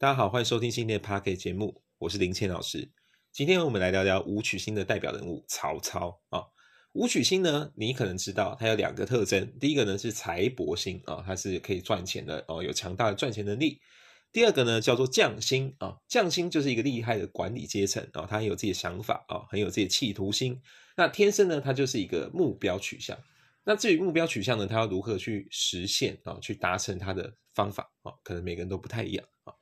大家好，欢迎收听新的 p a r k e 节目，我是林谦老师。今天我们来聊聊武曲星的代表人物曹操啊。武曲星呢，你可能知道它有两个特征，第一个呢是财帛星啊，它是可以赚钱的哦，有强大的赚钱能力。第二个呢叫做将星啊，将星就是一个厉害的管理阶层啊，他很有自己的想法啊，很有自己的企图心。那天生呢，它就是一个目标取向。那至于目标取向呢，他要如何去实现啊，去达成他的方法啊，可能每个人都不太一样啊。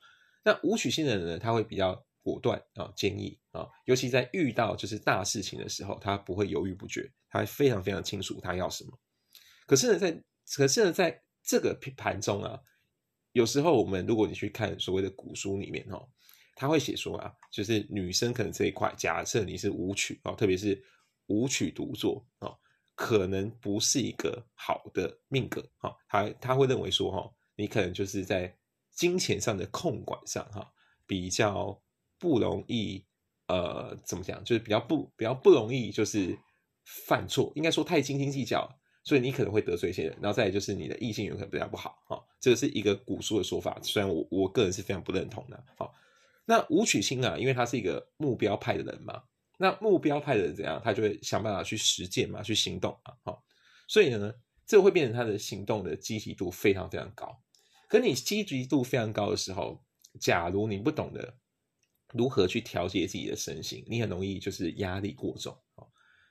那武曲星的人呢，他会比较果断啊，坚毅啊，尤其在遇到就是大事情的时候，他不会犹豫不决，他非常非常清楚他要什么。可是呢，在可是呢，在这个盘中啊，有时候我们如果你去看所谓的古书里面哦，他会写说啊，就是女生可能这一块，假设你是武曲啊，特别是武曲独坐啊，可能不是一个好的命格哈，他他会认为说哈，你可能就是在。金钱上的控管上，哈，比较不容易，呃，怎么讲？就是比较不比较不容易，就是犯错。应该说太斤斤计较，所以你可能会得罪一些人。然后再来就是你的异性缘可能比较不好，哈，这个是一个古书的说法。虽然我我个人是非常不认同的，好。那武曲星啊，因为他是一个目标派的人嘛，那目标派的人怎样？他就会想办法去实践嘛，去行动啊，好。所以呢，这会变成他的行动的积极度非常非常高。可你积极度非常高的时候，假如你不懂得如何去调节自己的身心，你很容易就是压力过重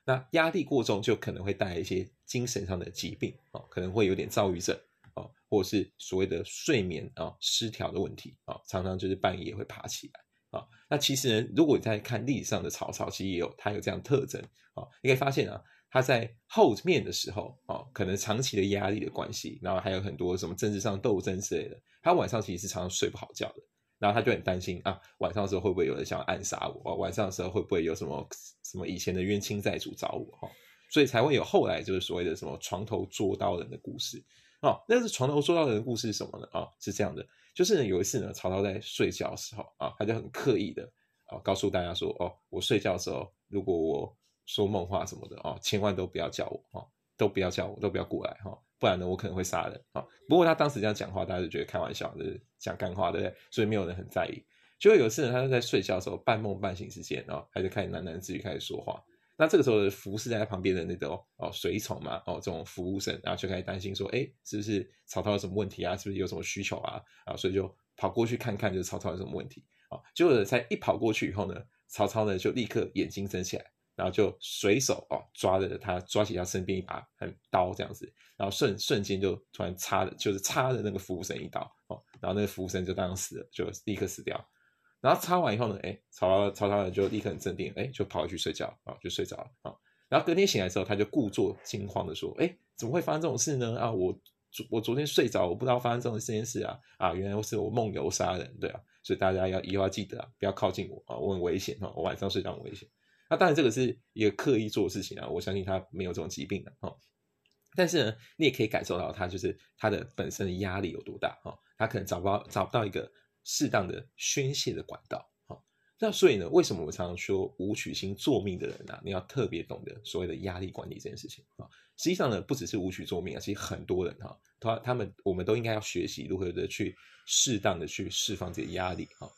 那压力过重就可能会带来一些精神上的疾病啊，可能会有点躁郁症啊，或者是所谓的睡眠啊失调的问题啊，常常就是半夜会爬起来啊。那其实呢，如果你在看历史上的曹操，其实也有他有这样特征啊，你可以发现啊。他在后面的时候啊，可能长期的压力的关系，然后还有很多什么政治上斗争之类的，他晚上其实是常常睡不好觉的，然后他就很担心啊，晚上的时候会不会有人想要暗杀我？晚上的时候会不会有什么什么以前的冤亲债主找我？哈，所以才会有后来就是所谓的什么床头捉刀人的故事哦。那是床头捉刀人的故事是什么呢？啊，是这样的，就是有一次呢，曹操在睡觉的时候啊，他就很刻意的啊告诉大家说，哦，我睡觉的时候如果我说梦话什么的哦，千万都不要叫我哦，都不要叫我，都不要过来哈，不然呢，我可能会杀人啊。不过他当时这样讲话，大家就觉得开玩笑，就是讲干话，对不对？所以没有人很在意。就有一次呢，他就在睡觉的时候，半梦半醒之间啊，他就开始喃喃自语，开始说话。那这个时候，服侍在他旁边的那个哦随从嘛，哦这种服务生，然后就开始担心说，哎，是不是曹操有什么问题啊？是不是有什么需求啊？啊，所以就跑过去看看，就是曹操有什么问题啊。结果才一跑过去以后呢，曹操呢就立刻眼睛睁起来。然后就随手哦抓着他，抓起他身边一把很刀这样子，然后瞬瞬间就突然插的，就是插的那个服务生一刀哦，然后那个服务生就当场死了，就立刻死掉。然后插完以后呢，哎，曹操曹操就立刻很镇定，哎，就跑回去睡觉啊，就睡着了啊。然后隔天醒来之后，他就故作惊慌的说，哎，怎么会发生这种事呢？啊，我我昨天睡着，我不知道发生这种这件事啊，啊，原来是我梦游杀人，对啊，所以大家要以后要记得啊，不要靠近我啊，我很危险啊，我晚上睡觉很危险。那当然，这个是一个刻意做的事情啊！我相信他没有这种疾病的哦。但是呢，你也可以感受到他就是他的本身的压力有多大哈。他可能找不到找不到一个适当的宣泄的管道哈。那所以呢，为什么我常常说武曲星作命的人呢？你要特别懂得所谓的压力管理这件事情啊。实际上呢，不只是武曲作命啊，其实很多人哈，他他们我们都应该要学习如何的去适当的去释放这些压力啊。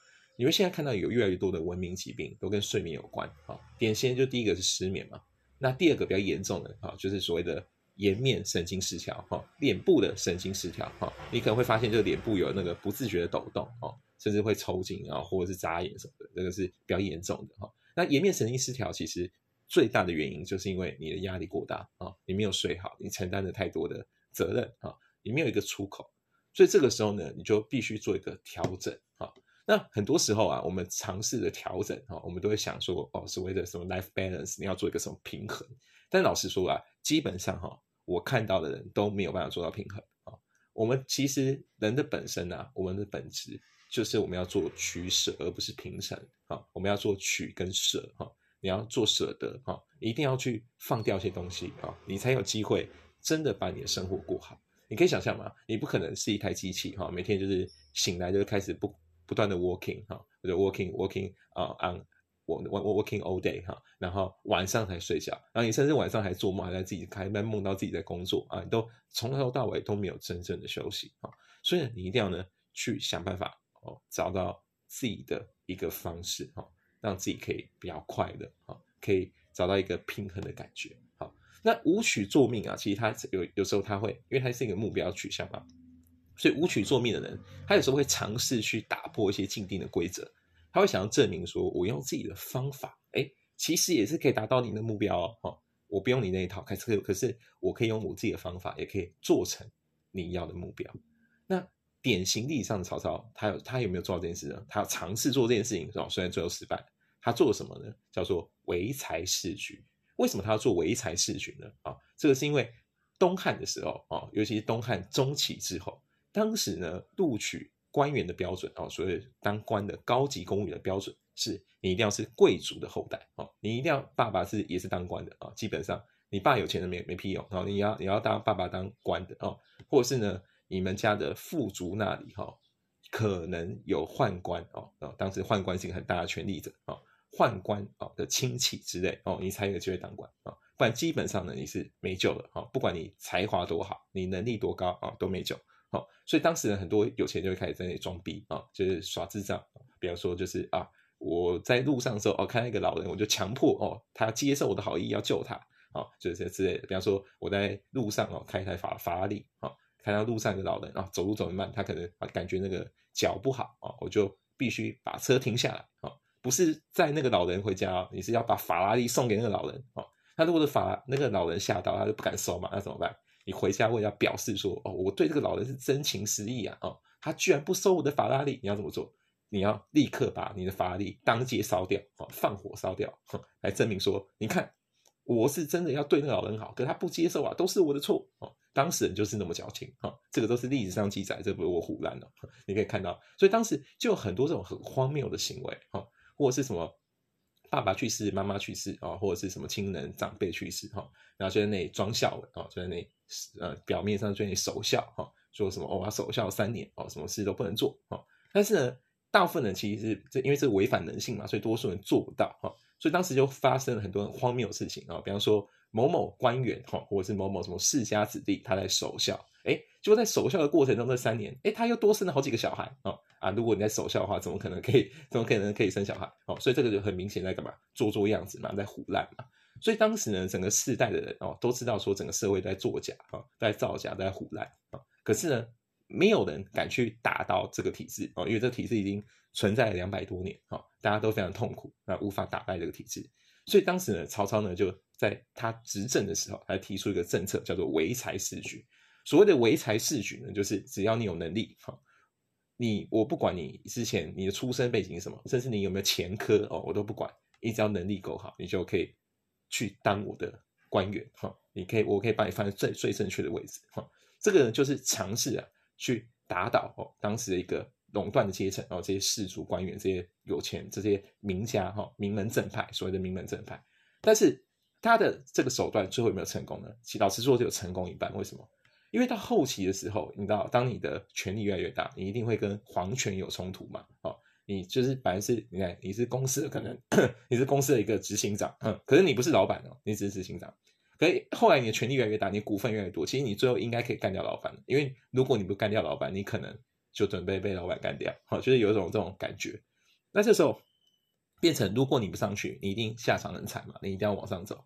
你们现在看到有越来越多的文明疾病都跟睡眠有关啊，典型就第一个是失眠嘛，那第二个比较严重的啊，就是所谓的颜面神经失调哈，脸部的神经失调哈，你可能会发现这个脸部有那个不自觉的抖动哦，甚至会抽筋啊，或者是眨眼什么的，这个是比较严重的哈。那颜面神经失调其实最大的原因就是因为你的压力过大啊，你没有睡好，你承担了太多的责任啊，你没有一个出口，所以这个时候呢，你就必须做一个调整。那很多时候啊，我们尝试的调整哈，我们都会想说哦，所谓的什么 life balance，你要做一个什么平衡。但老实说啊，基本上哈，我看到的人都没有办法做到平衡啊。我们其实人的本身啊，我们的本质就是我们要做取舍，而不是平衡啊。我们要做取跟舍哈，你要做舍得哈，一定要去放掉一些东西啊，你才有机会真的把你的生活过好。你可以想象吗？你不可能是一台机器哈，每天就是醒来就开始不。不断的 working 哈，或者 working working 啊，on 我我我 working all day 哈，然后晚上才睡觉，然后你甚至晚上还做梦，还在自己开梦梦到自己在工作啊，你都从头到尾都没有真正的休息啊，所以你一定要呢去想办法哦，找到自己的一个方式哈，让自己可以比较快乐啊，可以找到一个平衡的感觉。好，那舞曲作命啊，其实它有有时候它会，因为它是一个目标取向嘛，所以舞曲作命的人，他有时候会尝试去打破一些既定的规则，他会想要证明说，我用自己的方法，哎，其实也是可以达到你的目标哦。我不用你那一套，可是可是我可以用我自己的方法，也可以做成你要的目标。那典型意义上的曹操，他有他有没有做到这件事呢？他尝试做这件事情，虽然最后失败，他做了什么呢？叫做唯才是举。为什么他要做唯才是举呢？啊，这个是因为东汉的时候啊，尤其是东汉中期之后，当时呢录取官员的标准啊，所谓当官的高级公务员的标准。是你一定要是贵族的后代哦，你一定要爸爸是也是当官的啊，基本上你爸有钱的没没屁用啊，你要你要当爸爸当官的哦，或者是呢你们家的富族那里哈，可能有宦官哦，啊当时宦官是一个很大的权力者啊，宦官啊的亲戚之类哦，你才有机会当官啊，不然基本上呢你是没救了啊，不管你才华多好，你能力多高啊都没救好，所以当时呢很多有钱就会开始在那里装逼啊，就是耍智障，比方说就是啊。我在路上的时候，哦，看到一个老人，我就强迫哦，他接受我的好意，要救他，哦，就是这之类的。比方说，我在路上哦，开一台法法拉利，哦，看到路上一个老人啊，走路走得慢，他可能啊感觉那个脚不好啊，我就必须把车停下来，啊，不是载那个老人回家，你是要把法拉利送给那个老人，哦，他如果是法那个老人吓到，他就不敢收嘛，那怎么办？你回家为了表示说，哦，我对这个老人是真情实意啊，哦，他居然不收我的法拉利，你要怎么做？你要立刻把你的法拉利当街烧掉，啊，放火烧掉，哼来证明说，你看我是真的要对那个老人好，可他不接受啊，都是我的错，哦，当事人就是那么矫情，哈，这个都是历史上记载，这不是我胡乱的，你可以看到，所以当时就有很多这种很荒谬的行为，哈，或者是什么爸爸去世、妈妈去世啊，或者是什么亲人长辈去世，哈，然后就在那里装孝文，啊，就在那里呃表面上就你守孝，哈，说什么，我要守孝三年，哦，什么事都不能做，哦，但是呢。大部分人其实是这，因为这违反人性嘛，所以多数人做不到哈。所以当时就发生了很多荒谬的事情啊，比方说某某官员哈，或者是某某什么世家子弟，他在守孝，哎，就在守孝的过程中这三年，哎，他又多生了好几个小孩啊啊！如果你在守孝的话，怎么可能可以？怎么可能可以生小孩？哦，所以这个就很明显在干嘛？做做样子嘛，在胡乱嘛。所以当时呢，整个世代的人哦，都知道说整个社会在作假啊，在造假，在胡乱啊。可是呢？没有人敢去打倒这个体制哦，因为这个体制已经存在了两百多年哦，大家都非常痛苦，那无法打败这个体制。所以当时呢，曹操呢就在他执政的时候，还提出一个政策，叫做唯才是举。所谓的唯才是举呢，就是只要你有能力哈，你我不管你之前你的出身背景是什么，甚至你有没有前科哦，我都不管，你只要能力够好，你就可以去当我的官员哈，你可以我可以把你放在最最正确的位置哈。这个就是尝试啊。去打倒哦，当时的一个垄断的阶层哦，这些士族官员、这些有钱、这些名家哈，名门正派，所谓的名门正派。但是他的这个手段最后有没有成功呢？其老实说，只有成功一半。为什么？因为到后期的时候，你知道，当你的权力越来越大，你一定会跟皇权有冲突嘛？哦，你就是本来是，你看你是公司的，可能 你是公司的一个执行长，嗯，可是你不是老板哦，你只是执行长。可以，后来你的权力越来越大，你股份越来越多，其实你最后应该可以干掉老板的因为如果你不干掉老板，你可能就准备被老板干掉。好，就是有一种这种感觉。那这时候变成，如果你不上去，你一定下场很惨嘛，你一定要往上走。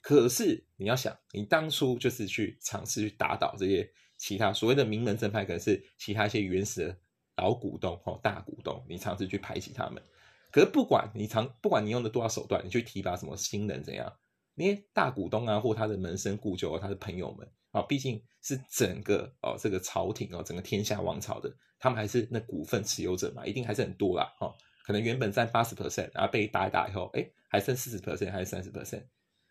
可是你要想，你当初就是去尝试去打倒这些其他所谓的名门正派，可能是其他一些原始的老股东哦，大股东，你尝试去排挤他们。可是不管你尝，不管你用的多少手段，你去提拔什么新人怎样。那些大股东啊，或他的门生故旧啊，他的朋友们啊，毕竟是整个哦这个朝廷哦，整个天下王朝的，他们还是那股份持有者嘛，一定还是很多啦，哈，可能原本占八十 percent，然后被打一打以后，哎，还剩四十 percent 还是三十 percent，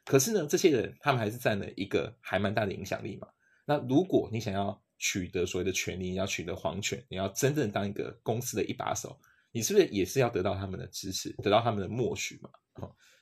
可是呢，这些人他们还是占了一个还蛮大的影响力嘛。那如果你想要取得所谓的权利，你要取得皇权，你要真正当一个公司的一把手，你是不是也是要得到他们的支持，得到他们的默许嘛？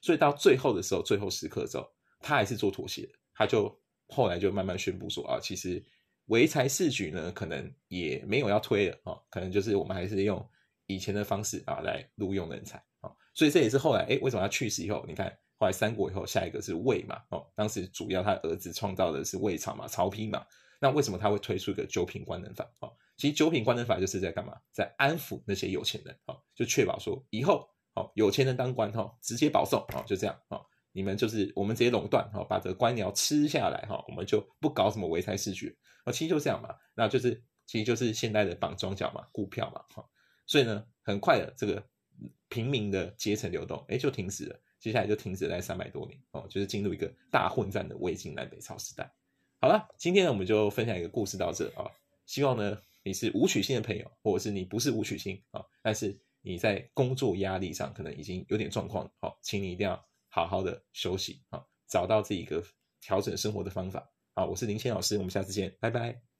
所以到最后的时候，最后时刻的时候，他还是做妥协，他就后来就慢慢宣布说啊，其实唯才是举呢，可能也没有要推了啊，可能就是我们还是用以前的方式啊来录用人才啊。所以这也是后来哎，为什么他去世以后，你看后来三国以后，下一个是魏嘛，哦，当时主要他儿子创造的是魏朝嘛，曹丕嘛，那为什么他会推出一个九品官能法？哦，其实九品官能法就是在干嘛？在安抚那些有钱人，哦，就确保说以后，哦，有钱人当官，哈，直接保送，哦，就这样，哦，你们就是我们直接垄断，哈，把这个官僚吃下来，哈，我们就不搞什么唯才是举，啊，其实就这样嘛，那就是其实就是现代的绑庄脚嘛，股票嘛，哈，所以呢，很快的这个平民的阶层流动，哎，就停止了。接下来就停止在三百多年哦，就是进入一个大混战的魏晋南北朝时代。好了，今天呢我们就分享一个故事到这啊。希望呢你是武曲星的朋友，或者是你不是武曲星啊，但是你在工作压力上可能已经有点状况，好，请你一定要好好的休息啊，找到自己一个调整生活的方法。好，我是林谦老师，我们下次见，拜拜。